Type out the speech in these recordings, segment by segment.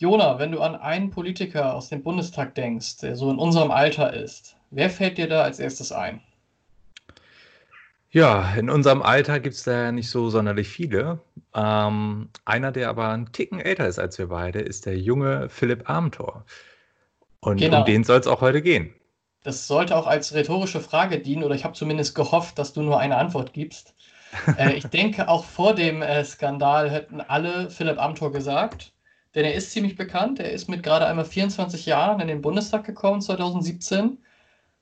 Jona, wenn du an einen Politiker aus dem Bundestag denkst, der so in unserem Alter ist, wer fällt dir da als erstes ein? Ja, in unserem Alter gibt es da ja nicht so sonderlich viele. Ähm, einer, der aber einen Ticken älter ist als wir beide, ist der junge Philipp Amthor. Und genau. um den soll es auch heute gehen. Das sollte auch als rhetorische Frage dienen, oder ich habe zumindest gehofft, dass du nur eine Antwort gibst. äh, ich denke, auch vor dem äh, Skandal hätten alle Philipp Amthor gesagt, denn er ist ziemlich bekannt. Er ist mit gerade einmal 24 Jahren in den Bundestag gekommen, 2017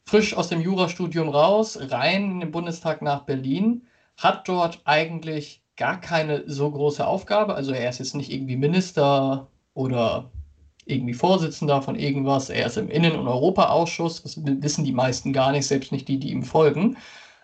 frisch aus dem Jurastudium raus, rein in den Bundestag nach Berlin, hat dort eigentlich gar keine so große Aufgabe. Also er ist jetzt nicht irgendwie Minister oder irgendwie Vorsitzender von irgendwas. Er ist im Innen- und Europaausschuss. Das wissen die meisten gar nicht, selbst nicht die, die ihm folgen.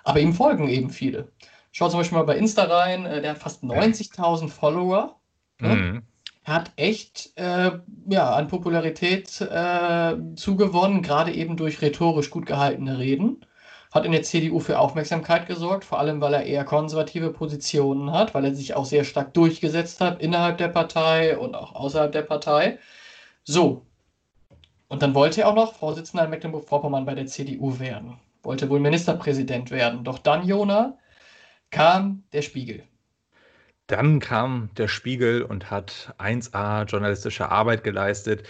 Aber ihm folgen eben viele. Schaut zum Beispiel mal bei Insta rein. Äh, der hat fast 90.000 Follower. Mhm hat echt äh, ja, an Popularität äh, zugewonnen, gerade eben durch rhetorisch gut gehaltene Reden. Hat in der CDU für Aufmerksamkeit gesorgt, vor allem weil er eher konservative Positionen hat, weil er sich auch sehr stark durchgesetzt hat innerhalb der Partei und auch außerhalb der Partei. So. Und dann wollte er auch noch Vorsitzender in Mecklenburg-Vorpommern bei der CDU werden. Wollte wohl Ministerpräsident werden. Doch dann, Jona, kam der Spiegel. Dann kam der Spiegel und hat 1A journalistische Arbeit geleistet.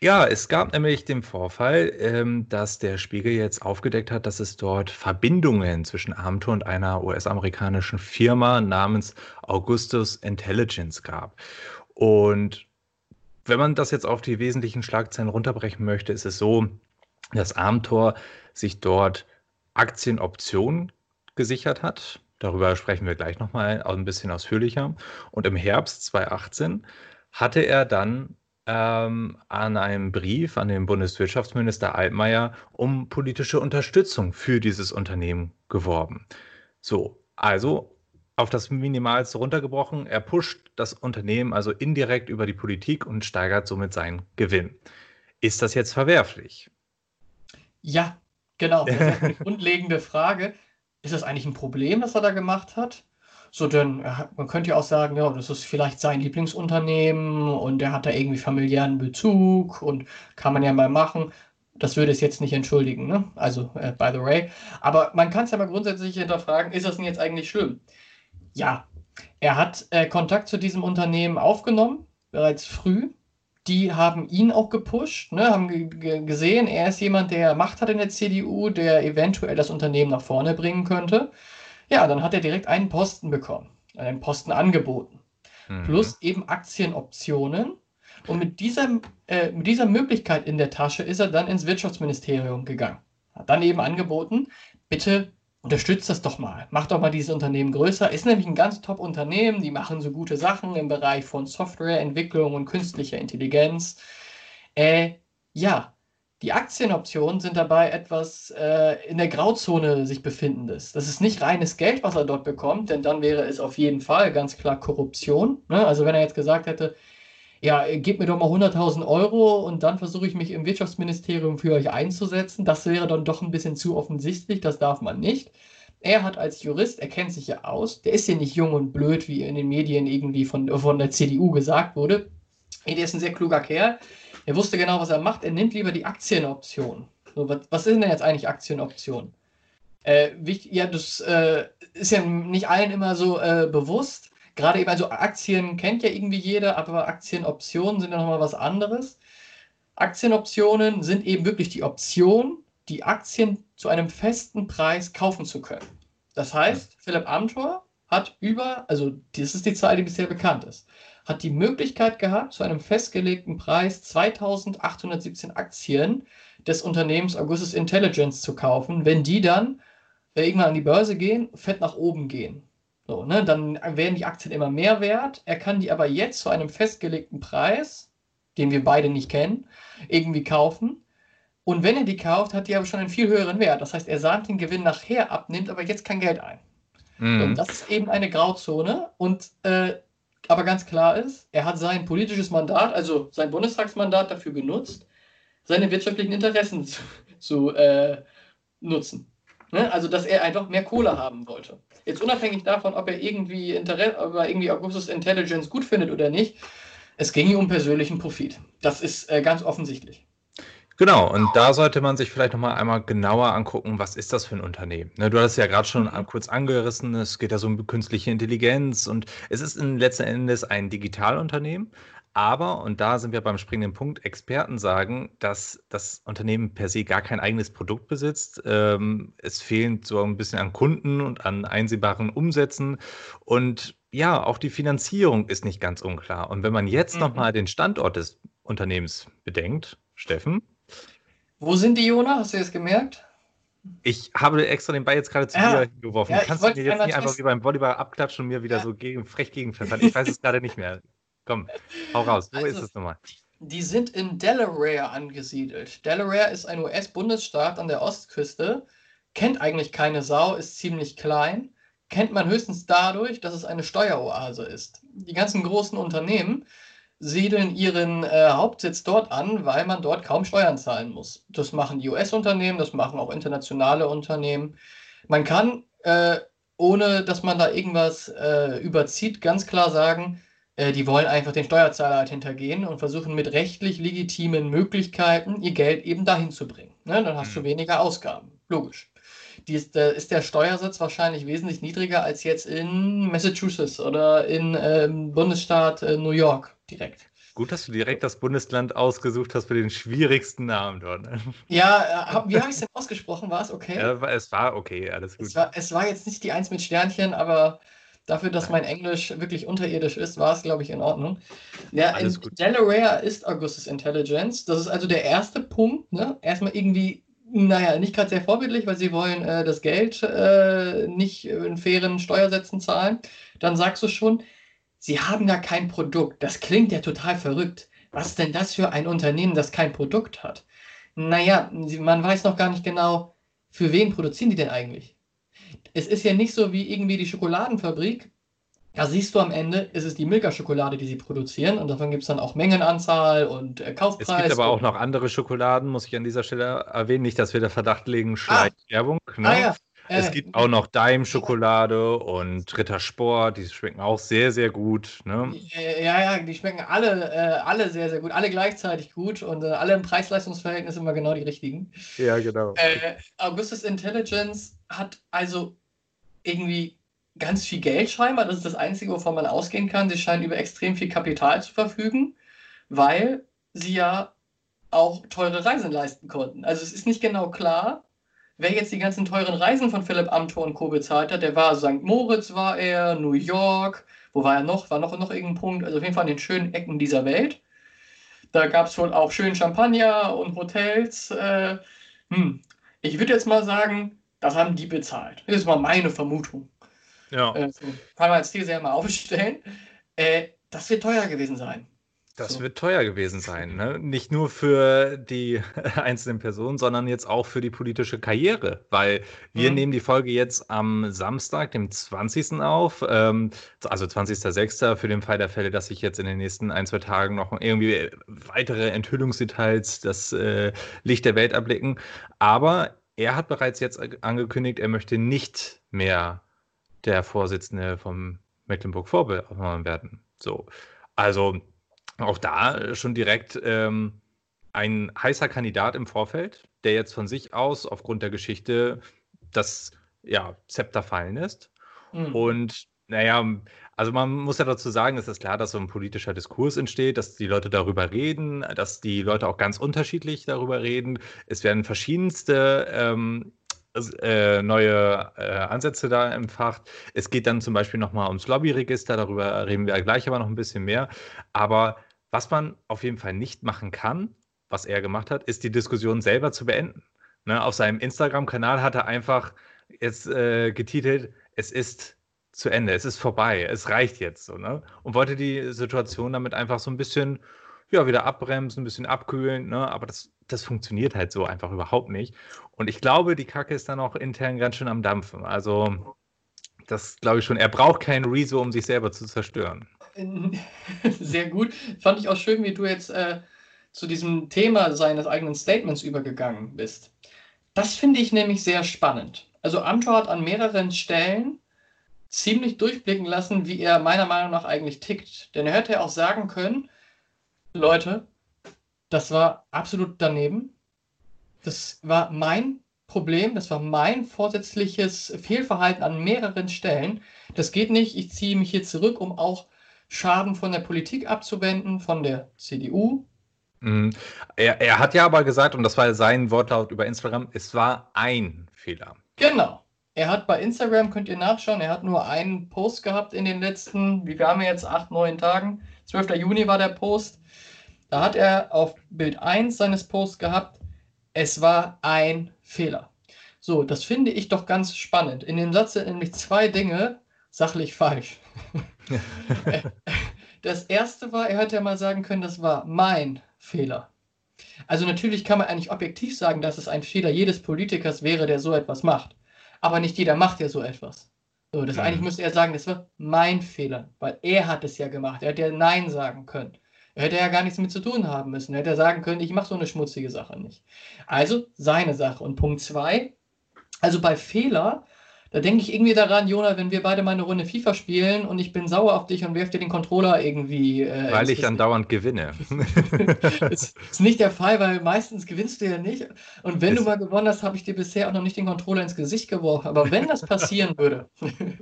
Ja, es gab nämlich den Vorfall, ähm, dass der Spiegel jetzt aufgedeckt hat, dass es dort Verbindungen zwischen Amthor und einer US-amerikanischen Firma namens Augustus Intelligence gab. Und wenn man das jetzt auf die wesentlichen Schlagzeilen runterbrechen möchte, ist es so, dass Amthor sich dort Aktienoptionen gesichert hat Darüber sprechen wir gleich nochmal ein bisschen ausführlicher. Und im Herbst 2018 hatte er dann ähm, an einem Brief an den Bundeswirtschaftsminister Altmaier um politische Unterstützung für dieses Unternehmen geworben. So, also auf das Minimalste runtergebrochen, er pusht das Unternehmen also indirekt über die Politik und steigert somit seinen Gewinn. Ist das jetzt verwerflich? Ja, genau. Das ist eine grundlegende Frage ist das eigentlich ein Problem, was er da gemacht hat? So, denn man könnte ja auch sagen, ja, das ist vielleicht sein Lieblingsunternehmen und er hat da irgendwie familiären Bezug und kann man ja mal machen. Das würde es jetzt nicht entschuldigen, ne? Also, äh, by the way. Aber man kann es ja mal grundsätzlich hinterfragen, ist das denn jetzt eigentlich schlimm? Ja, er hat äh, Kontakt zu diesem Unternehmen aufgenommen, bereits früh die haben ihn auch gepusht, ne, haben gesehen, er ist jemand, der Macht hat in der CDU, der eventuell das Unternehmen nach vorne bringen könnte. Ja, dann hat er direkt einen Posten bekommen, einen Posten angeboten. Mhm. Plus eben Aktienoptionen. Und mit dieser, äh, mit dieser Möglichkeit in der Tasche ist er dann ins Wirtschaftsministerium gegangen. Hat dann eben angeboten, bitte unterstützt das doch mal. Macht doch mal dieses Unternehmen größer. Ist nämlich ein ganz top Unternehmen. Die machen so gute Sachen im Bereich von Softwareentwicklung und künstlicher Intelligenz. Äh, ja, die Aktienoptionen sind dabei etwas äh, in der Grauzone sich befindенdes. Das ist nicht reines Geld, was er dort bekommt, denn dann wäre es auf jeden Fall ganz klar Korruption. Ne? Also wenn er jetzt gesagt hätte, ja, gebt mir doch mal 100.000 Euro und dann versuche ich mich im Wirtschaftsministerium für euch einzusetzen. Das wäre dann doch ein bisschen zu offensichtlich, das darf man nicht. Er hat als Jurist, er kennt sich ja aus, der ist ja nicht jung und blöd, wie in den Medien irgendwie von, von der CDU gesagt wurde. Der ist ein sehr kluger Kerl. Er wusste genau, was er macht. Er nimmt lieber die Aktienoption. So, was, was ist denn jetzt eigentlich Aktienoption? Äh, ja, das äh, ist ja nicht allen immer so äh, bewusst gerade eben, also Aktien kennt ja irgendwie jeder, aber Aktienoptionen sind ja nochmal was anderes. Aktienoptionen sind eben wirklich die Option, die Aktien zu einem festen Preis kaufen zu können. Das heißt, Philipp Amthor hat über, also das ist die Zahl, die bisher bekannt ist, hat die Möglichkeit gehabt, zu einem festgelegten Preis 2817 Aktien des Unternehmens Augustus Intelligence zu kaufen, wenn die dann irgendwann an die Börse gehen, fett nach oben gehen. So, ne, dann werden die Aktien immer mehr wert. Er kann die aber jetzt zu einem festgelegten Preis, den wir beide nicht kennen, irgendwie kaufen. Und wenn er die kauft, hat die aber schon einen viel höheren Wert. Das heißt, er sahnt den Gewinn nachher ab, nimmt aber jetzt kein Geld ein. Mhm. Und das ist eben eine Grauzone. Und äh, aber ganz klar ist, er hat sein politisches Mandat, also sein Bundestagsmandat dafür genutzt, seine wirtschaftlichen Interessen zu, zu äh, nutzen. Ne? Also, dass er einfach mehr Kohle haben wollte. Jetzt unabhängig davon, ob er irgendwie, Interesse, ob er irgendwie Augustus Intelligence gut findet oder nicht, Es ging hier um persönlichen Profit. Das ist äh, ganz offensichtlich. Genau, und da sollte man sich vielleicht nochmal einmal genauer angucken, was ist das für ein Unternehmen. Ne, du hattest ja gerade schon mhm. kurz angerissen, es geht ja so um künstliche Intelligenz und es ist in letzten Endes ein Digitalunternehmen. Aber, und da sind wir beim springenden Punkt, Experten sagen, dass das Unternehmen per se gar kein eigenes Produkt besitzt. Ähm, es fehlt so ein bisschen an Kunden und an einsehbaren Umsätzen. Und ja, auch die Finanzierung ist nicht ganz unklar. Und wenn man jetzt mhm. nochmal den Standort des Unternehmens bedenkt, Steffen, wo sind die, Jona? Hast du das gemerkt? Ich habe extra den Ball jetzt gerade zu ja. dir geworfen. Ja, Kannst du mir jetzt nicht einfach wie beim Volleyball abklatschen und mir wieder ja. so gegen, frech gegenpfeffern? Ich weiß es gerade nicht mehr. Komm, hau raus. Wo also, ist es nochmal? Die sind in Delaware angesiedelt. Delaware ist ein US-Bundesstaat an der Ostküste, kennt eigentlich keine Sau, ist ziemlich klein, kennt man höchstens dadurch, dass es eine Steueroase ist. Die ganzen großen Unternehmen siedeln ihren äh, Hauptsitz dort an, weil man dort kaum Steuern zahlen muss. Das machen die US-Unternehmen, das machen auch internationale Unternehmen. Man kann, äh, ohne dass man da irgendwas äh, überzieht, ganz klar sagen, äh, die wollen einfach den Steuerzahler halt hintergehen und versuchen mit rechtlich legitimen Möglichkeiten ihr Geld eben dahin zu bringen. Ne? Dann hast mhm. du weniger Ausgaben. Logisch. Ist, äh, ist der Steuersatz wahrscheinlich wesentlich niedriger als jetzt in Massachusetts oder in ähm, Bundesstaat äh, New York direkt. Gut, dass du direkt das Bundesland ausgesucht hast für den schwierigsten Namen dort. Ne? Ja, äh, wie habe ich es denn ausgesprochen? War es okay? Ja, es war okay, alles gut. Es war, es war jetzt nicht die Eins mit Sternchen, aber dafür, dass mein Englisch wirklich unterirdisch ist, war es, glaube ich, in Ordnung. Ja, alles in gut. Delaware ist Augustus Intelligence. Das ist also der erste Punkt. Ne? Erstmal irgendwie naja, nicht gerade sehr vorbildlich, weil sie wollen äh, das Geld äh, nicht in fairen Steuersätzen zahlen. Dann sagst du schon, sie haben ja kein Produkt. Das klingt ja total verrückt. Was ist denn das für ein Unternehmen, das kein Produkt hat? Naja, man weiß noch gar nicht genau, für wen produzieren die denn eigentlich? Es ist ja nicht so wie irgendwie die Schokoladenfabrik, da siehst du am Ende, ist es die Milka-Schokolade, die sie produzieren und davon gibt es dann auch Mengenanzahl und äh, Kaufpreis. Es gibt aber auch noch andere Schokoladen, muss ich an dieser Stelle erwähnen. Nicht, dass wir da Verdacht legen, Schleichwerbung. Ah. Ne? Ah, ja. Es äh, gibt auch noch Daim-Schokolade und Rittersport, die schmecken auch sehr, sehr gut. Ne? Ja, ja, die schmecken alle, äh, alle sehr, sehr gut, alle gleichzeitig gut und äh, alle im Preis-Leistungs-Verhältnis immer genau die richtigen. Ja, genau. Äh, Augustus Intelligence hat also irgendwie ganz viel Geld scheinbar. Das ist das Einzige, wovon man ausgehen kann. Sie scheinen über extrem viel Kapital zu verfügen, weil sie ja auch teure Reisen leisten konnten. Also es ist nicht genau klar, wer jetzt die ganzen teuren Reisen von Philipp Amthor und Co. bezahlt hat. Der war St. Moritz, war er, New York, wo war er noch? War noch, noch irgendein Punkt? Also auf jeden Fall an den schönen Ecken dieser Welt. Da gab es wohl auch schön Champagner und Hotels. Äh, hm. Ich würde jetzt mal sagen, das haben die bezahlt. Das ist mal meine Vermutung. Ja. Äh, kann man als These ja mal aufstellen. Äh, das wird teuer gewesen sein. Das so. wird teuer gewesen sein. Ne? Nicht nur für die einzelnen Personen, sondern jetzt auch für die politische Karriere. Weil wir mhm. nehmen die Folge jetzt am Samstag, dem 20. auf, ähm, also 20.06. für den Fall der Fälle, dass sich jetzt in den nächsten ein, zwei Tagen noch irgendwie weitere Enthüllungsdetails das äh, Licht der Welt erblicken. Aber er hat bereits jetzt angekündigt, er möchte nicht mehr der Vorsitzende vom Mecklenburg-Vorpommern werden. So, also auch da schon direkt ähm, ein heißer Kandidat im Vorfeld, der jetzt von sich aus aufgrund der Geschichte das ja, Zepter fallen lässt. Mhm. Und naja, also man muss ja dazu sagen, es ist klar, dass so ein politischer Diskurs entsteht, dass die Leute darüber reden, dass die Leute auch ganz unterschiedlich darüber reden. Es werden verschiedenste ähm, äh, neue äh, Ansätze da empfacht. Es geht dann zum Beispiel nochmal ums Lobbyregister, darüber reden wir gleich aber noch ein bisschen mehr. Aber was man auf jeden Fall nicht machen kann, was er gemacht hat, ist die Diskussion selber zu beenden. Ne, auf seinem Instagram-Kanal hat er einfach jetzt äh, getitelt, es ist zu Ende, es ist vorbei, es reicht jetzt so, ne? Und wollte die Situation damit einfach so ein bisschen ja, wieder abbremsen, ein bisschen abkühlen, ne? Aber das das funktioniert halt so einfach überhaupt nicht. Und ich glaube, die Kacke ist dann auch intern ganz schön am Dampfen. Also, das glaube ich schon. Er braucht keinen Rezo, um sich selber zu zerstören. Sehr gut. Fand ich auch schön, wie du jetzt äh, zu diesem Thema seines eigenen Statements übergegangen bist. Das finde ich nämlich sehr spannend. Also Amtor hat an mehreren Stellen ziemlich durchblicken lassen, wie er meiner Meinung nach eigentlich tickt. Denn er hätte ja auch sagen können, Leute, das war absolut daneben. Das war mein Problem, das war mein vorsätzliches Fehlverhalten an mehreren Stellen. Das geht nicht. Ich ziehe mich hier zurück, um auch Schaden von der Politik abzuwenden, von der CDU. Mhm. Er, er hat ja aber gesagt, und das war sein Wortlaut über Instagram, es war ein Fehler. Genau. Er hat bei Instagram, könnt ihr nachschauen, er hat nur einen Post gehabt in den letzten, wie wir haben jetzt, acht, neun Tagen. 12. Juni war der Post. Da hat er auf Bild 1 seines Posts gehabt, es war ein Fehler. So, das finde ich doch ganz spannend. In dem Satz sind nämlich zwei Dinge sachlich falsch. das erste war, er hätte ja mal sagen können, das war mein Fehler. Also natürlich kann man eigentlich objektiv sagen, dass es ein Fehler jedes Politikers wäre, der so etwas macht. Aber nicht jeder macht ja so etwas. So, das mhm. eigentlich müsste er sagen, das war mein Fehler, weil er hat es ja gemacht. Er hätte ja Nein sagen können. Er hätte ja gar nichts mit zu tun haben müssen. Er hätte ja sagen können, ich mache so eine schmutzige Sache nicht. Also seine Sache. Und Punkt zwei, also bei Fehler da denke ich irgendwie daran, Jona, wenn wir beide mal eine Runde FIFA spielen und ich bin sauer auf dich und werf dir den Controller irgendwie. Äh, weil ich andauernd gewinne. das ist nicht der Fall, weil meistens gewinnst du ja nicht. Und wenn es du mal gewonnen hast, habe ich dir bisher auch noch nicht den Controller ins Gesicht geworfen. Aber wenn das passieren würde.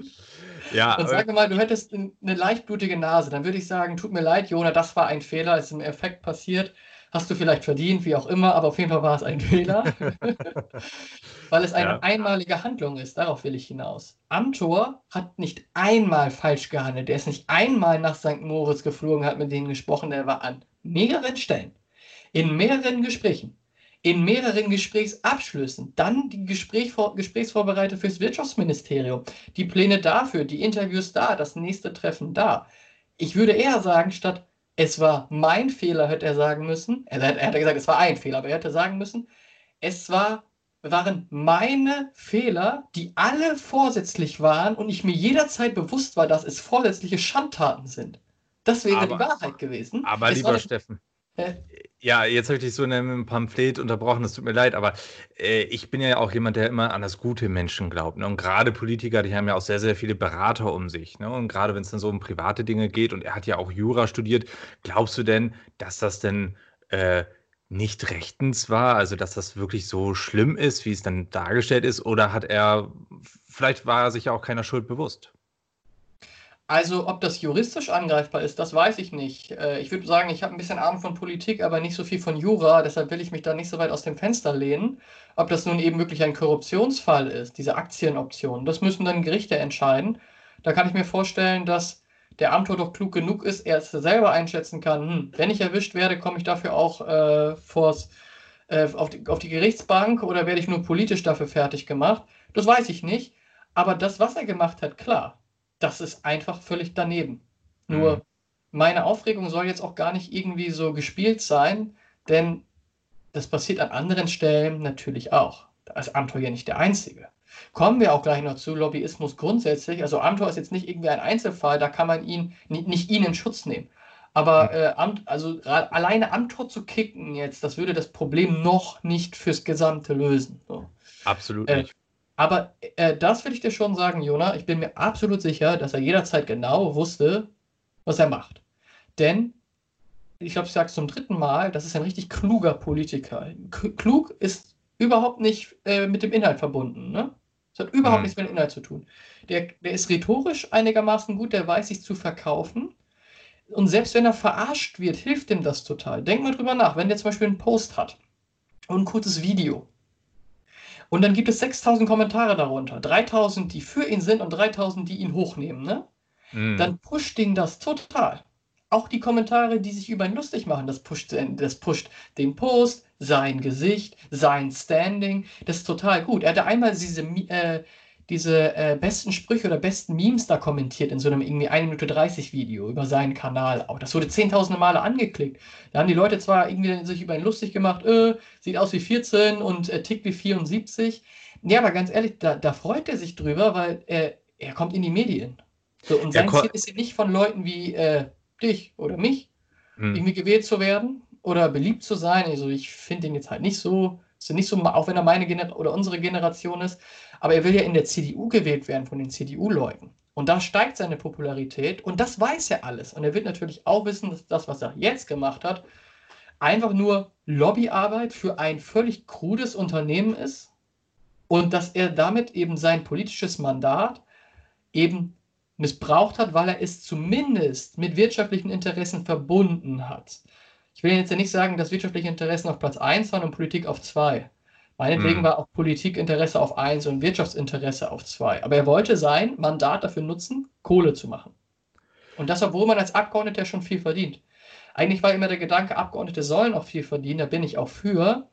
Ja, und sage mal, du hättest eine leichtblutige Nase, dann würde ich sagen, tut mir leid, Jona, das war ein Fehler, ist im Effekt passiert hast du vielleicht verdient, wie auch immer, aber auf jeden Fall war es ein Fehler, weil es eine ja. einmalige Handlung ist. Darauf will ich hinaus. Amtor hat nicht einmal falsch gehandelt. Er ist nicht einmal nach St. Moritz geflogen, hat mit denen gesprochen. Er war an mehreren Stellen, in mehreren Gesprächen, in mehreren Gesprächsabschlüssen, dann die Gespräch Gesprächsvorbereitung fürs Wirtschaftsministerium, die Pläne dafür, die Interviews da, das nächste Treffen da. Ich würde eher sagen, statt es war mein Fehler, hätte er sagen müssen. Er, er hat gesagt, es war ein Fehler, aber er hätte sagen müssen, es war, waren meine Fehler, die alle vorsätzlich waren und ich mir jederzeit bewusst war, dass es vorsätzliche Schandtaten sind. Das wäre aber, die Wahrheit gewesen. Aber es lieber Steffen, ja, jetzt habe ich dich so in einem Pamphlet unterbrochen, das tut mir leid, aber äh, ich bin ja auch jemand, der immer an das gute Menschen glaubt. Ne? Und gerade Politiker, die haben ja auch sehr, sehr viele Berater um sich. Ne? Und gerade wenn es dann so um private Dinge geht, und er hat ja auch Jura studiert, glaubst du denn, dass das denn äh, nicht rechtens war? Also, dass das wirklich so schlimm ist, wie es dann dargestellt ist? Oder hat er, vielleicht war er sich ja auch keiner Schuld bewusst? Also, ob das juristisch angreifbar ist, das weiß ich nicht. Äh, ich würde sagen, ich habe ein bisschen Ahnung von Politik, aber nicht so viel von Jura, deshalb will ich mich da nicht so weit aus dem Fenster lehnen. Ob das nun eben wirklich ein Korruptionsfall ist, diese Aktienoption, das müssen dann Gerichte entscheiden. Da kann ich mir vorstellen, dass der Amtor doch klug genug ist, er es selber einschätzen kann. Hm, wenn ich erwischt werde, komme ich dafür auch äh, vors, äh, auf, die, auf die Gerichtsbank oder werde ich nur politisch dafür fertig gemacht? Das weiß ich nicht. Aber das, was er gemacht hat, klar das ist einfach völlig daneben. Nur mhm. meine Aufregung soll jetzt auch gar nicht irgendwie so gespielt sein, denn das passiert an anderen Stellen natürlich auch. Da ist Amtor ja nicht der Einzige. Kommen wir auch gleich noch zu Lobbyismus grundsätzlich. Also Amtor ist jetzt nicht irgendwie ein Einzelfall, da kann man ihn nicht ihn in Schutz nehmen. Aber äh, also alleine Amtor zu kicken jetzt, das würde das Problem noch nicht fürs Gesamte lösen. So. Absolut äh, nicht. Aber äh, das will ich dir schon sagen, Jona. Ich bin mir absolut sicher, dass er jederzeit genau wusste, was er macht. Denn, ich glaube, ich sage es zum dritten Mal, das ist ein richtig kluger Politiker. Klug ist überhaupt nicht äh, mit dem Inhalt verbunden. Ne? Das hat überhaupt mhm. nichts mit dem Inhalt zu tun. Der, der ist rhetorisch einigermaßen gut, der weiß sich zu verkaufen. Und selbst wenn er verarscht wird, hilft ihm das total. Denk mal drüber nach, wenn der zum Beispiel einen Post hat und ein kurzes Video und dann gibt es 6000 Kommentare darunter. 3000, die für ihn sind und 3000, die ihn hochnehmen. Ne? Mm. Dann pusht ihn das total. Auch die Kommentare, die sich über ihn lustig machen, das pusht, das pusht den Post, sein Gesicht, sein Standing. Das ist total gut. Er hatte einmal diese, äh, diese äh, besten Sprüche oder besten Memes da kommentiert in so einem irgendwie 1 Minute 30 Video über seinen Kanal. Auch das wurde zehntausende Male angeklickt. Da haben die Leute zwar irgendwie sich über ihn lustig gemacht, äh, sieht aus wie 14 und äh, tickt wie 74. Ja, aber ganz ehrlich, da, da freut er sich drüber, weil er, er kommt in die Medien. So, und sein Ziel ist ja nicht von Leuten wie äh, dich oder mich hm. irgendwie gewählt zu werden oder beliebt zu sein. Also ich finde ihn jetzt halt nicht so, ist nicht so, auch wenn er meine Gener oder unsere Generation ist, aber er will ja in der CDU gewählt werden von den CDU-Leuten. Und da steigt seine Popularität und das weiß er alles. Und er wird natürlich auch wissen, dass das, was er jetzt gemacht hat, einfach nur Lobbyarbeit für ein völlig krudes Unternehmen ist und dass er damit eben sein politisches Mandat eben missbraucht hat, weil er es zumindest mit wirtschaftlichen Interessen verbunden hat. Ich will jetzt ja nicht sagen, dass wirtschaftliche Interessen auf Platz 1 waren und Politik auf 2. Meinetwegen hm. war auch Politikinteresse auf 1 und Wirtschaftsinteresse auf 2. Aber er wollte sein Mandat dafür nutzen, Kohle zu machen. Und das, obwohl man als Abgeordneter schon viel verdient. Eigentlich war immer der Gedanke, Abgeordnete sollen auch viel verdienen, da bin ich auch für,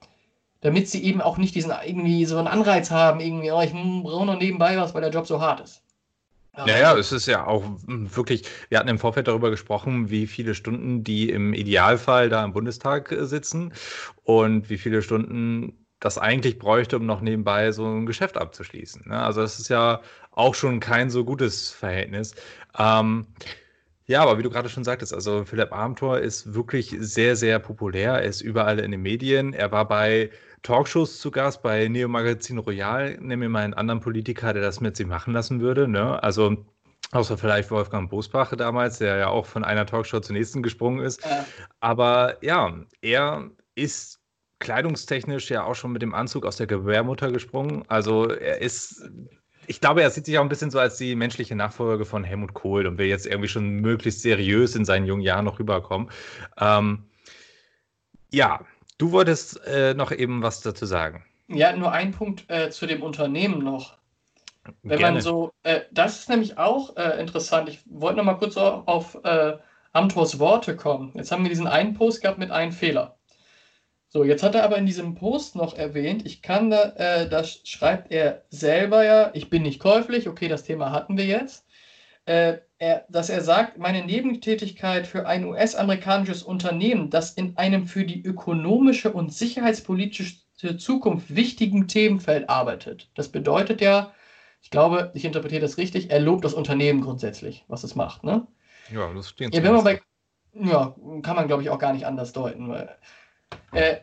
damit sie eben auch nicht diesen irgendwie so einen Anreiz haben, irgendwie, oh, ich brauche noch nebenbei was, weil der Job so hart ist. Naja, es ist ja auch wirklich, wir hatten im Vorfeld darüber gesprochen, wie viele Stunden die im Idealfall da im Bundestag äh, sitzen und wie viele Stunden das eigentlich bräuchte, um noch nebenbei so ein Geschäft abzuschließen. Ne? Also das ist ja auch schon kein so gutes Verhältnis. Ähm, ja, aber wie du gerade schon sagtest, also Philipp Amthor ist wirklich sehr, sehr populär. Er ist überall in den Medien. Er war bei Talkshows zu Gast bei Neo Magazin Royal. Nimm mir mal einen anderen Politiker, der das mit sich machen lassen würde. Ne? Also außer vielleicht Wolfgang Bosbach damals, der ja auch von einer Talkshow zur nächsten gesprungen ist. Ja. Aber ja, er ist kleidungstechnisch ja auch schon mit dem Anzug aus der Gebärmutter gesprungen. Also er ist ich glaube, er sieht sich auch ein bisschen so als die menschliche Nachfolge von Helmut Kohl und will jetzt irgendwie schon möglichst seriös in seinen jungen Jahren noch rüberkommen. Ähm, ja, Du wolltest äh, noch eben was dazu sagen. Ja, nur ein Punkt äh, zu dem Unternehmen noch. Wenn Gerne. man so, äh, das ist nämlich auch äh, interessant. Ich wollte noch mal kurz auf, auf äh, Amthors Worte kommen. Jetzt haben wir diesen einen Post gehabt mit einem Fehler. So, jetzt hat er aber in diesem Post noch erwähnt, ich kann da, äh, da schreibt er selber ja, ich bin nicht käuflich, okay, das Thema hatten wir jetzt äh, er, dass er sagt, meine Nebentätigkeit für ein US-amerikanisches Unternehmen, das in einem für die ökonomische und sicherheitspolitische Zukunft wichtigen Themenfeld arbeitet. Das bedeutet ja, ich glaube, ich interpretiere das richtig, er lobt das Unternehmen grundsätzlich, was es macht. Ne? Ja, das stimmt. Ja, wenn man bei, ja, kann man, glaube ich, auch gar nicht anders deuten. Weil, äh,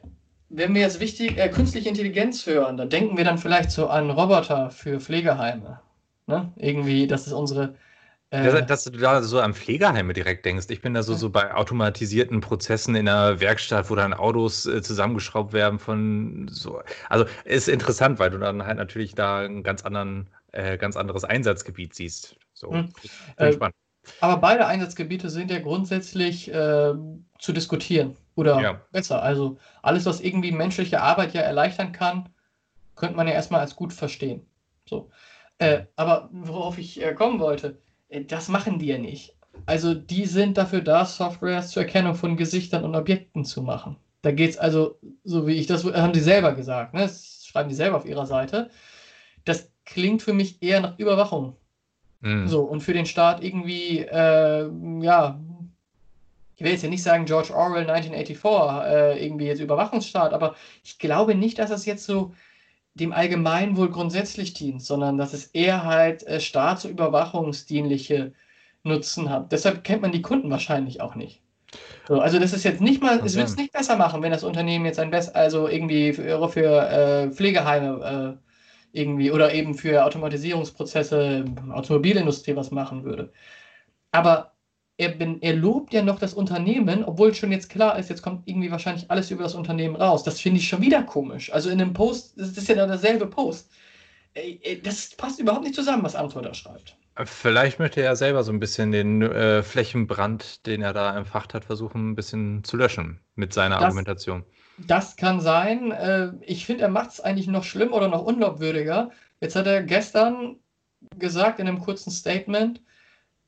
wenn wir jetzt wichtig, äh, künstliche Intelligenz hören, dann denken wir dann vielleicht so an Roboter für Pflegeheime. Ne? Irgendwie, das ist unsere äh, dass, du da so an Pflegeheime direkt denkst. Ich bin da so, so bei automatisierten Prozessen in der Werkstatt, wo dann Autos äh, zusammengeschraubt werden von so. Also ist interessant, weil du dann halt natürlich da ein ganz anderen, äh, ganz anderes Einsatzgebiet siehst. So, hm. äh, spannend. Aber beide Einsatzgebiete sind ja grundsätzlich äh, zu diskutieren. Oder ja. besser. Also alles, was irgendwie menschliche Arbeit ja erleichtern kann, könnte man ja erstmal als gut verstehen. So. Äh, aber worauf ich äh, kommen wollte, äh, das machen die ja nicht. Also die sind dafür da, Softwares zur Erkennung von Gesichtern und Objekten zu machen. Da geht es also, so wie ich das, haben die selber gesagt, ne? das schreiben die selber auf ihrer Seite. Das klingt für mich eher nach Überwachung. Mhm. So, und für den Staat irgendwie, äh, ja, ich will jetzt ja nicht sagen George Orwell 1984, äh, irgendwie jetzt Überwachungsstaat, aber ich glaube nicht, dass das jetzt so dem Allgemeinwohl grundsätzlich dient, sondern dass es eher halt äh, staats- und überwachungsdienliche Nutzen hat. Deshalb kennt man die Kunden wahrscheinlich auch nicht. So, also das ist jetzt nicht mal, es wird es nicht besser machen, wenn das Unternehmen jetzt ein Best, also irgendwie für, für äh, Pflegeheime äh, irgendwie oder eben für Automatisierungsprozesse, Automobilindustrie was machen würde. Aber er, bin, er lobt ja noch das Unternehmen, obwohl schon jetzt klar ist, jetzt kommt irgendwie wahrscheinlich alles über das Unternehmen raus. Das finde ich schon wieder komisch. Also in dem Post, das ist ja dann derselbe Post. Das passt überhaupt nicht zusammen, was Amthor da schreibt. Vielleicht möchte er selber so ein bisschen den äh, Flächenbrand, den er da empfacht hat, versuchen, ein bisschen zu löschen mit seiner das, Argumentation. Das kann sein. Äh, ich finde, er macht es eigentlich noch schlimmer oder noch unglaubwürdiger. Jetzt hat er gestern gesagt in einem kurzen Statement,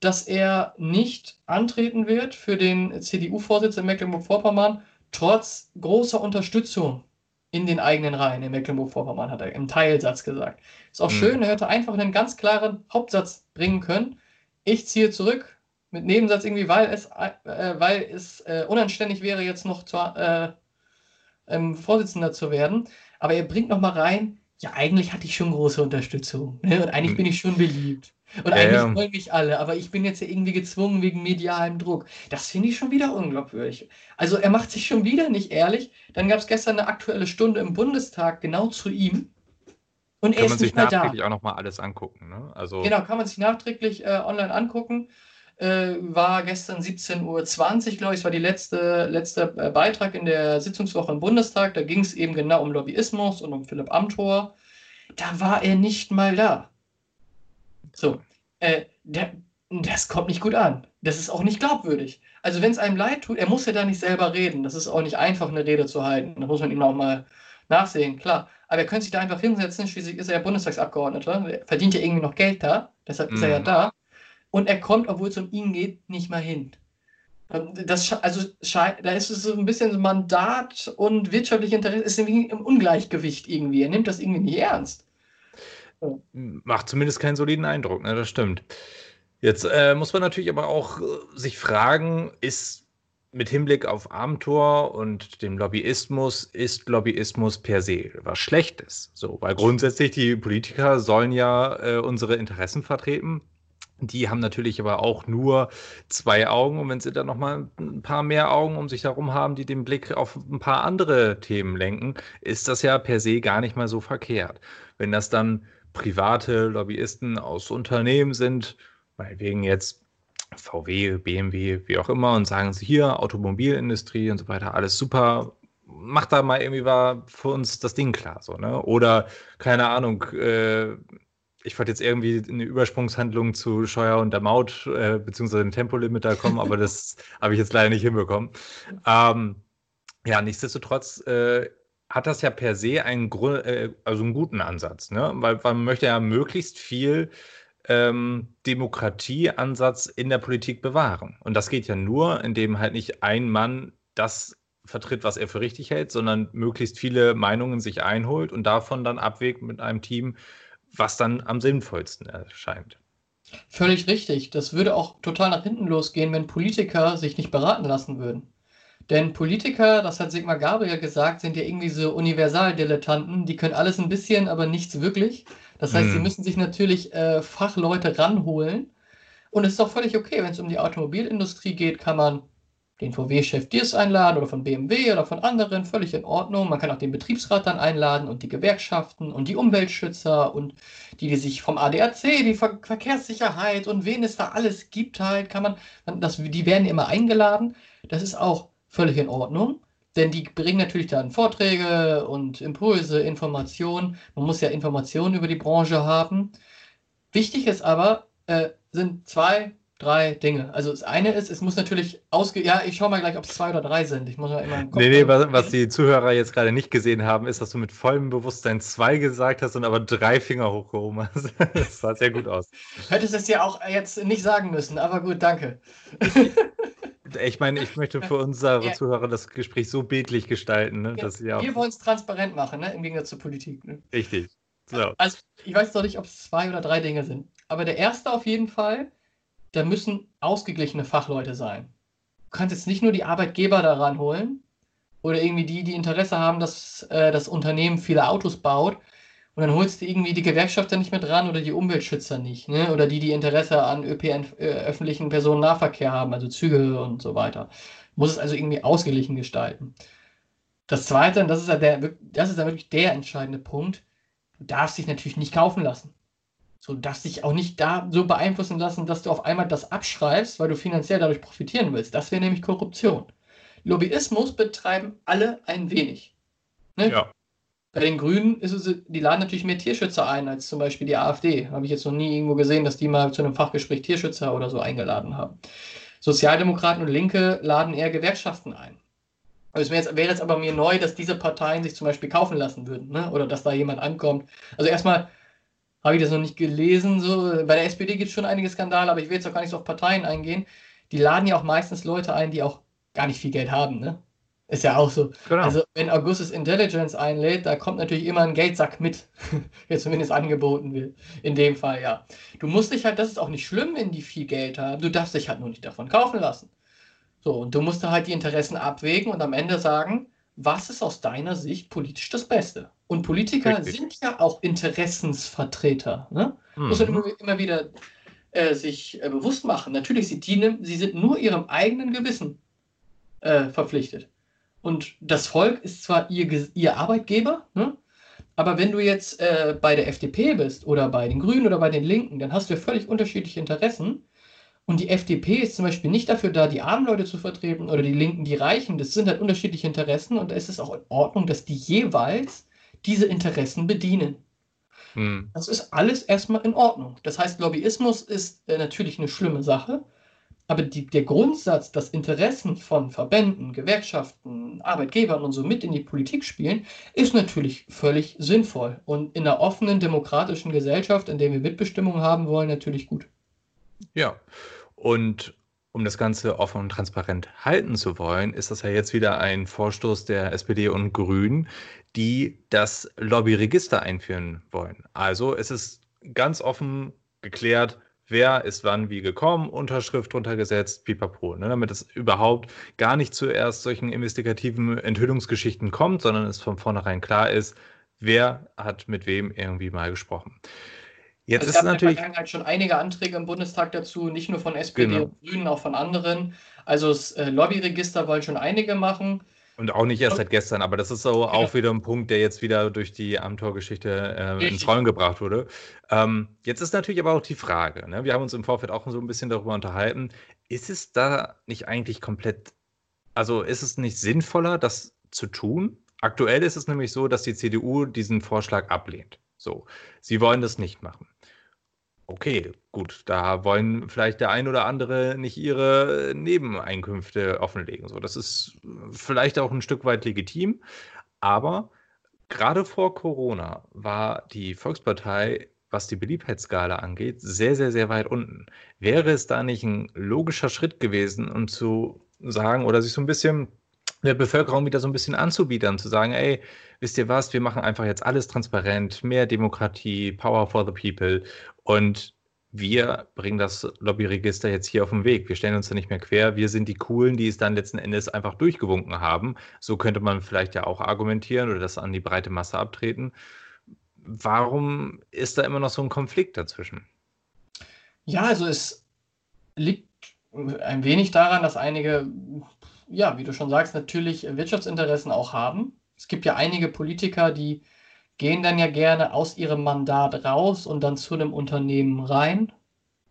dass er nicht antreten wird für den CDU-Vorsitz in Mecklenburg-Vorpommern, trotz großer Unterstützung in den eigenen Reihen in Mecklenburg-Vorpommern, hat er im Teilsatz gesagt. Ist auch mhm. schön, er hätte einfach einen ganz klaren Hauptsatz bringen können. Ich ziehe zurück mit Nebensatz irgendwie, weil es, äh, weil es äh, unanständig wäre, jetzt noch zu, äh, ähm, Vorsitzender zu werden. Aber er bringt noch mal rein, ja, eigentlich hatte ich schon große Unterstützung. Ne? Und eigentlich bin ich schon beliebt. Und ja, eigentlich ja. wollen mich alle, aber ich bin jetzt ja irgendwie gezwungen wegen medialem Druck. Das finde ich schon wieder unglaubwürdig. Also er macht sich schon wieder nicht ehrlich. Dann gab es gestern eine aktuelle Stunde im Bundestag genau zu ihm. Und kann man sich nachträglich da. auch nochmal alles angucken. Ne? Also genau, kann man sich nachträglich äh, online angucken. Äh, war gestern 17.20 Uhr, glaube ich, war die letzte, letzte äh, Beitrag in der Sitzungswoche im Bundestag. Da ging es eben genau um Lobbyismus und um Philipp Amthor. Da war er nicht mal da. So, äh, der, das kommt nicht gut an. Das ist auch nicht glaubwürdig. Also wenn es einem leid tut, er muss ja da nicht selber reden. Das ist auch nicht einfach, eine Rede zu halten. Da muss man ihm auch mal nachsehen, klar. Aber er könnte sich da einfach hinsetzen. Schließlich ist er ja Bundestagsabgeordneter. Er verdient ja irgendwie noch Geld da. Deshalb mhm. ist er ja mhm. da. Und er kommt, obwohl es um ihn geht, nicht mal hin. Das, also, da ist es so ein bisschen Mandat und wirtschaftliche Interesse ist irgendwie im Ungleichgewicht irgendwie. Er nimmt das irgendwie nicht ernst. Macht zumindest keinen soliden Eindruck, ne? das stimmt. Jetzt äh, muss man natürlich aber auch äh, sich fragen, ist mit Hinblick auf Abenteuer und dem Lobbyismus, ist Lobbyismus per se was Schlechtes? So, weil grundsätzlich die Politiker sollen ja äh, unsere Interessen vertreten. Die haben natürlich aber auch nur zwei Augen und wenn sie dann nochmal ein paar mehr Augen um sich herum haben, die den Blick auf ein paar andere Themen lenken, ist das ja per se gar nicht mal so verkehrt. Wenn das dann private Lobbyisten aus Unternehmen sind, meinetwegen jetzt VW, BMW, wie auch immer, und sagen sie hier, Automobilindustrie und so weiter, alles super, macht da mal irgendwie war für uns das Ding klar, so, ne? Oder, keine Ahnung, äh, ich wollte jetzt irgendwie eine Übersprungshandlung zu Scheuer und der Maut, äh, beziehungsweise dem Tempolimiter kommen, aber das habe ich jetzt leider nicht hinbekommen. Ähm, ja, nichtsdestotrotz äh, hat das ja per se einen, Grund, äh, also einen guten Ansatz, ne? weil, weil man möchte ja möglichst viel ähm, Demokratieansatz in der Politik bewahren. Und das geht ja nur, indem halt nicht ein Mann das vertritt, was er für richtig hält, sondern möglichst viele Meinungen sich einholt und davon dann abwägt mit einem Team, was dann am sinnvollsten erscheint. Völlig richtig. Das würde auch total nach hinten losgehen, wenn Politiker sich nicht beraten lassen würden. Denn Politiker, das hat Sigmar Gabriel gesagt, sind ja irgendwie so Universaldilettanten. Die können alles ein bisschen, aber nichts wirklich. Das heißt, hm. sie müssen sich natürlich äh, Fachleute ranholen. Und es ist auch völlig okay, wenn es um die Automobilindustrie geht, kann man den VW-Chef Diers einladen oder von BMW oder von anderen, völlig in Ordnung. Man kann auch den Betriebsrat dann einladen und die Gewerkschaften und die Umweltschützer und die, die sich vom ADAC, die Ver Verkehrssicherheit und wen es da alles gibt halt, kann man, das, die werden immer eingeladen. Das ist auch völlig in Ordnung. Denn die bringen natürlich dann Vorträge und Impulse, Informationen. Man muss ja Informationen über die Branche haben. Wichtig ist aber, äh, sind zwei, drei Dinge. Also das eine ist, es muss natürlich ausge... Ja, ich schaue mal gleich, ob es zwei oder drei sind. Ich muss mal immer... Nee, nee, was, was, die Zuhörer jetzt gerade nicht gesehen haben, ist, dass du mit vollem Bewusstsein zwei gesagt hast und aber drei Finger hochgehoben hast. Das sah sehr gut aus. Hättest es ja auch jetzt nicht sagen müssen, aber gut, danke. Ich meine, ich möchte für unsere ja. Zuhörer das Gespräch so bildlich gestalten, ne, ja, dass sie auch. Wir wollen es transparent machen, ne, im Gegensatz zur Politik. Ne? Richtig. So. Also, ich weiß noch nicht, ob es zwei oder drei Dinge sind. Aber der erste auf jeden Fall, da müssen ausgeglichene Fachleute sein. Du kannst jetzt nicht nur die Arbeitgeber daran holen oder irgendwie die, die Interesse haben, dass äh, das Unternehmen viele Autos baut, und dann holst du irgendwie die Gewerkschafter nicht mehr dran oder die Umweltschützer nicht, ne? Oder die, die Interesse an ÖPN, äh, öffentlichen Personennahverkehr haben, also Züge und so weiter. Muss es also irgendwie ausgeglichen gestalten. Das zweite, und das ist ja der, das ist ja wirklich der entscheidende Punkt, du darfst dich natürlich nicht kaufen lassen. So, darfst dich auch nicht da so beeinflussen lassen, dass du auf einmal das abschreibst, weil du finanziell dadurch profitieren willst. Das wäre nämlich Korruption. Lobbyismus betreiben alle ein wenig. Ne? Ja. Bei den Grünen ist es, die laden natürlich mehr Tierschützer ein als zum Beispiel die AfD. Habe ich jetzt noch nie irgendwo gesehen, dass die mal zu einem Fachgespräch Tierschützer oder so eingeladen haben. Sozialdemokraten und Linke laden eher Gewerkschaften ein. Also es wäre jetzt, wär jetzt, aber mir neu, dass diese Parteien sich zum Beispiel kaufen lassen würden, ne? oder dass da jemand ankommt. Also erstmal habe ich das noch nicht gelesen. So. Bei der SPD gibt es schon einige Skandale, aber ich will jetzt auch gar nicht so auf Parteien eingehen. Die laden ja auch meistens Leute ein, die auch gar nicht viel Geld haben. Ne? Ist ja auch so. Genau. Also, wenn Augustus Intelligence einlädt, da kommt natürlich immer ein Geldsack mit, der zumindest angeboten wird. In dem Fall, ja. Du musst dich halt, das ist auch nicht schlimm, wenn die viel Geld haben. Du darfst dich halt nur nicht davon kaufen lassen. So, und du musst da halt die Interessen abwägen und am Ende sagen, was ist aus deiner Sicht politisch das Beste? Und Politiker Richtig. sind ja auch Interessensvertreter. Ne? Mhm. Muss man immer, immer wieder äh, sich äh, bewusst machen. Natürlich, sie dienen, sie sind nur ihrem eigenen Gewissen äh, verpflichtet. Und das Volk ist zwar ihr, ihr Arbeitgeber, ne? Aber wenn du jetzt äh, bei der FDP bist oder bei den Grünen oder bei den Linken, dann hast du ja völlig unterschiedliche Interessen. Und die FDP ist zum Beispiel nicht dafür da, die armen Leute zu vertreten oder die Linken, die Reichen. Das sind halt unterschiedliche Interessen und es ist auch in Ordnung, dass die jeweils diese Interessen bedienen. Hm. Das ist alles erstmal in Ordnung. Das heißt, Lobbyismus ist äh, natürlich eine schlimme Sache, aber die, der Grundsatz, dass Interessen von Verbänden, Gewerkschaften, Arbeitgebern und so mit in die Politik spielen, ist natürlich völlig sinnvoll und in einer offenen, demokratischen Gesellschaft, in der wir Mitbestimmung haben wollen, natürlich gut. Ja, und um das Ganze offen und transparent halten zu wollen, ist das ja jetzt wieder ein Vorstoß der SPD und Grünen, die das Lobbyregister einführen wollen. Also es ist ganz offen geklärt, wer ist wann wie gekommen, Unterschrift drunter gesetzt, pipapo, ne, damit es überhaupt gar nicht zuerst solchen investigativen Enthüllungsgeschichten kommt, sondern es von vornherein klar ist, wer hat mit wem irgendwie mal gesprochen. Jetzt also es ist gab natürlich in der Vergangenheit schon einige Anträge im Bundestag dazu, nicht nur von SPD genau. und Grünen, auch von anderen. Also das äh, Lobbyregister wollen schon einige machen. Und auch nicht erst seit gestern, aber das ist so genau. auch wieder ein Punkt, der jetzt wieder durch die Amtor-Geschichte äh, ins Rollen gebracht wurde. Ähm, jetzt ist natürlich aber auch die Frage, ne? wir haben uns im Vorfeld auch so ein bisschen darüber unterhalten, ist es da nicht eigentlich komplett, also ist es nicht sinnvoller, das zu tun? Aktuell ist es nämlich so, dass die CDU diesen Vorschlag ablehnt. So, sie wollen das nicht machen. Okay, gut, da wollen vielleicht der ein oder andere nicht ihre Nebeneinkünfte offenlegen. So, das ist vielleicht auch ein Stück weit legitim, aber gerade vor Corona war die Volkspartei, was die Beliebtheitsskala angeht, sehr, sehr, sehr weit unten. Wäre es da nicht ein logischer Schritt gewesen, um zu sagen oder sich so ein bisschen der Bevölkerung wieder so ein bisschen anzubiedern, zu sagen, ey, wisst ihr was, wir machen einfach jetzt alles transparent, mehr Demokratie, Power for the People und wir bringen das Lobbyregister jetzt hier auf den Weg. Wir stellen uns da nicht mehr quer. Wir sind die Coolen, die es dann letzten Endes einfach durchgewunken haben. So könnte man vielleicht ja auch argumentieren oder das an die breite Masse abtreten. Warum ist da immer noch so ein Konflikt dazwischen? Ja, also es liegt ein wenig daran, dass einige, ja, wie du schon sagst, natürlich Wirtschaftsinteressen auch haben. Es gibt ja einige Politiker, die gehen dann ja gerne aus ihrem Mandat raus und dann zu einem Unternehmen rein.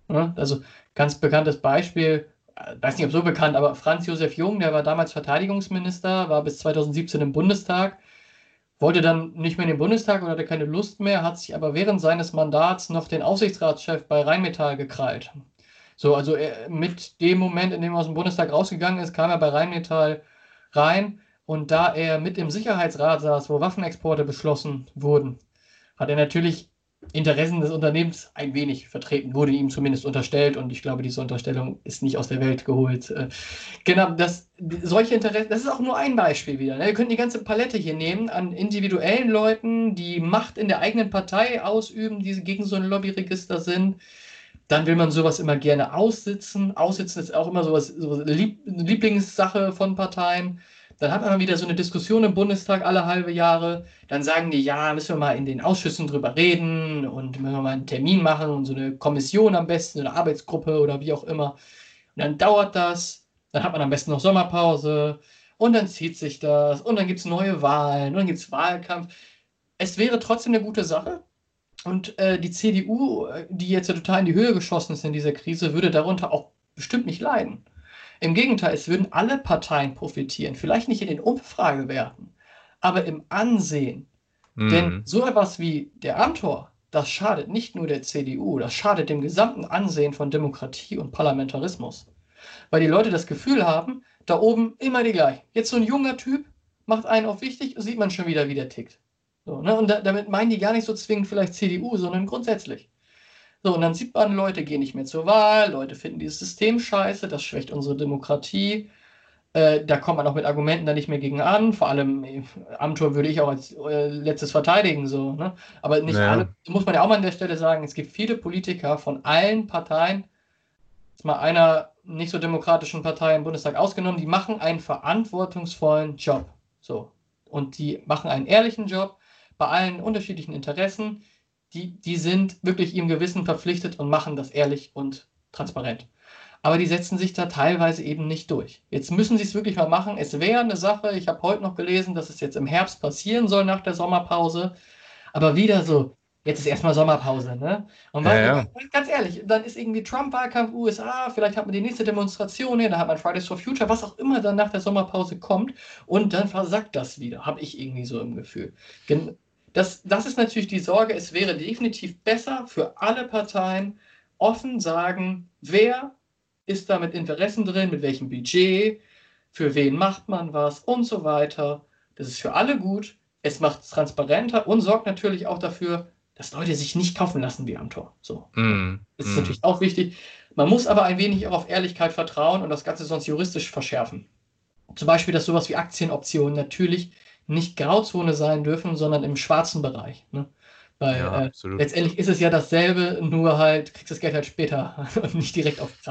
Also ganz bekanntes Beispiel, äh, weiß nicht, ob so bekannt, aber Franz Josef Jung, der war damals Verteidigungsminister, war bis 2017 im Bundestag, wollte dann nicht mehr in den Bundestag oder hatte keine Lust mehr, hat sich aber während seines Mandats noch den Aufsichtsratschef bei Rheinmetall gekrallt. So, also mit dem Moment, in dem er aus dem Bundestag rausgegangen ist, kam er bei Rheinmetall rein und da er mit im Sicherheitsrat saß, wo Waffenexporte beschlossen wurden, hat er natürlich Interessen des Unternehmens ein wenig vertreten, wurde ihm zumindest unterstellt und ich glaube, diese Unterstellung ist nicht aus der Welt geholt. Äh, genau, das, solche Interessen, das ist auch nur ein Beispiel wieder. Ne? Wir können die ganze Palette hier nehmen an individuellen Leuten, die Macht in der eigenen Partei ausüben, die gegen so ein Lobbyregister sind. Dann will man sowas immer gerne aussitzen. Aussitzen ist auch immer sowas, so Lieb Lieblingssache von Parteien. Dann hat man wieder so eine Diskussion im Bundestag alle halbe Jahre. Dann sagen die, ja, müssen wir mal in den Ausschüssen drüber reden und müssen wir mal einen Termin machen und so eine Kommission am besten, eine Arbeitsgruppe oder wie auch immer. Und dann dauert das. Dann hat man am besten noch Sommerpause und dann zieht sich das und dann gibt es neue Wahlen und dann gibt es Wahlkampf. Es wäre trotzdem eine gute Sache. Und äh, die CDU, die jetzt ja total in die Höhe geschossen ist in dieser Krise, würde darunter auch bestimmt nicht leiden. Im Gegenteil, es würden alle Parteien profitieren. Vielleicht nicht in den Umfragewerten, aber im Ansehen. Mhm. Denn so etwas wie der Amtor, das schadet nicht nur der CDU, das schadet dem gesamten Ansehen von Demokratie und Parlamentarismus. Weil die Leute das Gefühl haben, da oben immer die gleichen. Jetzt so ein junger Typ macht einen auf wichtig, sieht man schon wieder, wie der tickt. So, ne? Und da, damit meinen die gar nicht so zwingend vielleicht CDU, sondern grundsätzlich. So, und dann sieht man, Leute gehen nicht mehr zur Wahl, Leute finden dieses System scheiße, das schwächt unsere Demokratie. Äh, da kommt man auch mit Argumenten da nicht mehr gegen an. Vor allem äh, Amtor würde ich auch als äh, letztes verteidigen. So, ne? Aber nicht naja. alle, muss man ja auch mal an der Stelle sagen, es gibt viele Politiker von allen Parteien, jetzt mal einer nicht so demokratischen Partei im Bundestag ausgenommen, die machen einen verantwortungsvollen Job. So. Und die machen einen ehrlichen Job bei allen unterschiedlichen Interessen die, die sind wirklich ihrem Gewissen verpflichtet und machen das ehrlich und transparent. Aber die setzen sich da teilweise eben nicht durch. Jetzt müssen sie es wirklich mal machen. Es wäre eine Sache, ich habe heute noch gelesen, dass es jetzt im Herbst passieren soll nach der Sommerpause. Aber wieder so, jetzt ist erstmal Sommerpause, ne? Und Ja, ja. ganz ehrlich, dann ist irgendwie Trump-Wahlkampf USA, vielleicht hat man die nächste Demonstration hier, da hat man Fridays for Future, was auch immer dann nach der Sommerpause kommt und dann versackt das wieder, habe ich irgendwie so im Gefühl. Das, das ist natürlich die Sorge, es wäre definitiv besser für alle Parteien offen sagen, wer ist da mit Interessen drin, mit welchem Budget, für wen macht man was und so weiter. Das ist für alle gut. Es macht es transparenter und sorgt natürlich auch dafür, dass Leute sich nicht kaufen lassen wie am Tor. So. Mm, Das ist mm. natürlich auch wichtig. Man muss aber ein wenig auch auf Ehrlichkeit vertrauen und das Ganze sonst juristisch verschärfen. Zum Beispiel, dass sowas wie Aktienoptionen natürlich nicht Grauzone sein dürfen, sondern im schwarzen Bereich. Ne? Weil Ja, äh, letztendlich ist es ja dasselbe, nur halt kriegst das Geld halt später und nicht direkt auf die.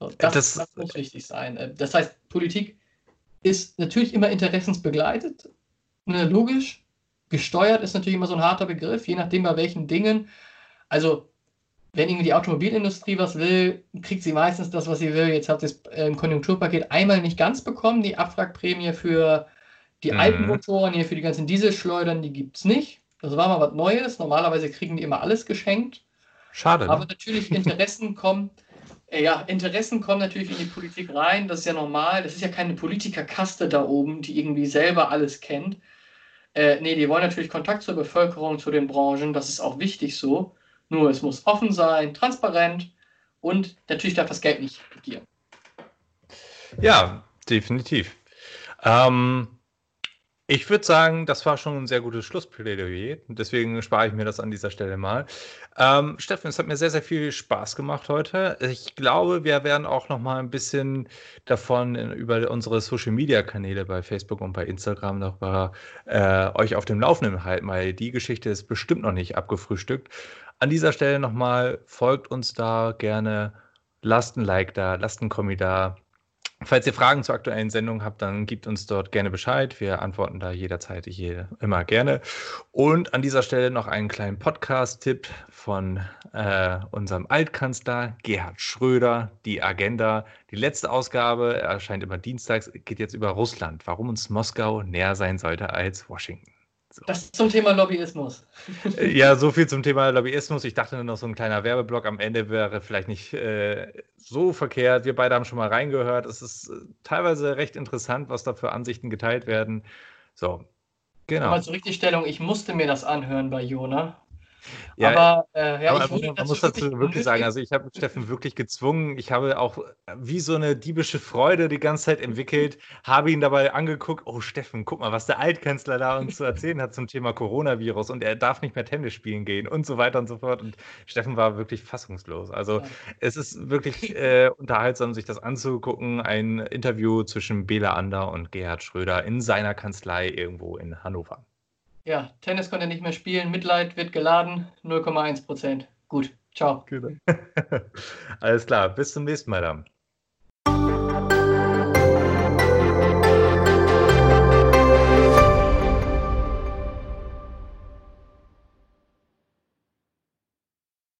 So, das, Das- das muss wichtig sein. Äh, Das heißt, Politik ist natürlich immer interessensbegleitet, ne, logisch. Gesteuert ist natürlich immer so ein harter Begriff, je nachdem bei welchen Dingen. Also, wenn irgendwie die Automobilindustrie was will, kriegt sie meistens das, was sie will. Jetzt hat sie es äh, im Konjunkturpaket einmal nicht ganz bekommen. Die Abwrackprämie für die Mhm. alten Motoren, hier für die ganzen Dieselschleudern, die gibt es nicht. Das war mal was Neues. Normalerweise kriegen die immer alles geschenkt. Schade. Aber Ne? natürlich Interessen kommen, äh, ja, Interessen kommen natürlich in die Politik rein. Das ist ja normal. Das ist ja keine Politikerkaste da oben, die irgendwie selber alles kennt. Äh, nee, die wollen natürlich Kontakt zur Bevölkerung, zu den Branchen. Das ist auch wichtig so. Nur es muss offen sein, transparent und natürlich darf das Geld nicht regieren. Ja, definitiv. Ähm, ich würde sagen, das war schon ein sehr gutes Schlussplädoyer. Deswegen spare ich mir das an dieser Stelle mal. Ähm, Steffen, es hat mir sehr, sehr viel Spaß gemacht heute. Ich glaube, wir werden auch noch mal ein bisschen davon in, über unsere Social-Media-Kanäle bei Facebook und bei Instagram darüber äh, euch auf dem Laufenden halten, weil die Geschichte ist bestimmt noch nicht abgefrühstückt. An dieser Stelle nochmal, folgt uns da gerne, lasst ein Like da, lasst ein Kommi da. Falls ihr Fragen zur aktuellen Sendung habt, dann gebt uns dort gerne Bescheid. Wir antworten da jederzeit, je, immer gerne. Und an dieser Stelle noch einen kleinen Podcast-Tipp von äh, unserem Altkanzler Gerhard Schröder, die Agenda. Die letzte Ausgabe erscheint immer dienstags, geht jetzt über Russland, warum uns Moskau näher sein sollte als Washington. Das zum Thema Lobbyismus. Ja, so viel zum Thema Lobbyismus. Ich dachte nur noch so ein kleiner Werbeblock am Ende wäre vielleicht nicht äh, so verkehrt. Wir beide haben schon mal reingehört. Es ist äh, teilweise recht interessant, was da für Ansichten geteilt werden. So, genau. Aber zur Richtigstellung, ich musste mir das anhören bei Jona. Ja, aber äh, ja, Aber ich man, muss dazu wirklich genötigt- sagen, also ich habe Steffen wirklich gezwungen. Ich habe auch wie so eine diebische Freude die ganze Zeit entwickelt, habe ihn dabei angeguckt, oh Steffen, guck mal, was der Altkanzler da uns zu erzählen hat zum Thema Coronavirus und er darf nicht mehr Tennis spielen gehen und so weiter und so fort. Und Steffen war wirklich fassungslos. Also Ja. es ist wirklich äh, unterhaltsam, sich das anzugucken. Ein Interview zwischen Bela Ander und Gerhard Schröder in seiner Kanzlei irgendwo in Hannover. Ja, Tennis konnte nicht mehr spielen. Mitleid wird geladen. 0,1 Prozent. Gut. Ciao. Alles klar, bis zum nächsten Mal dann.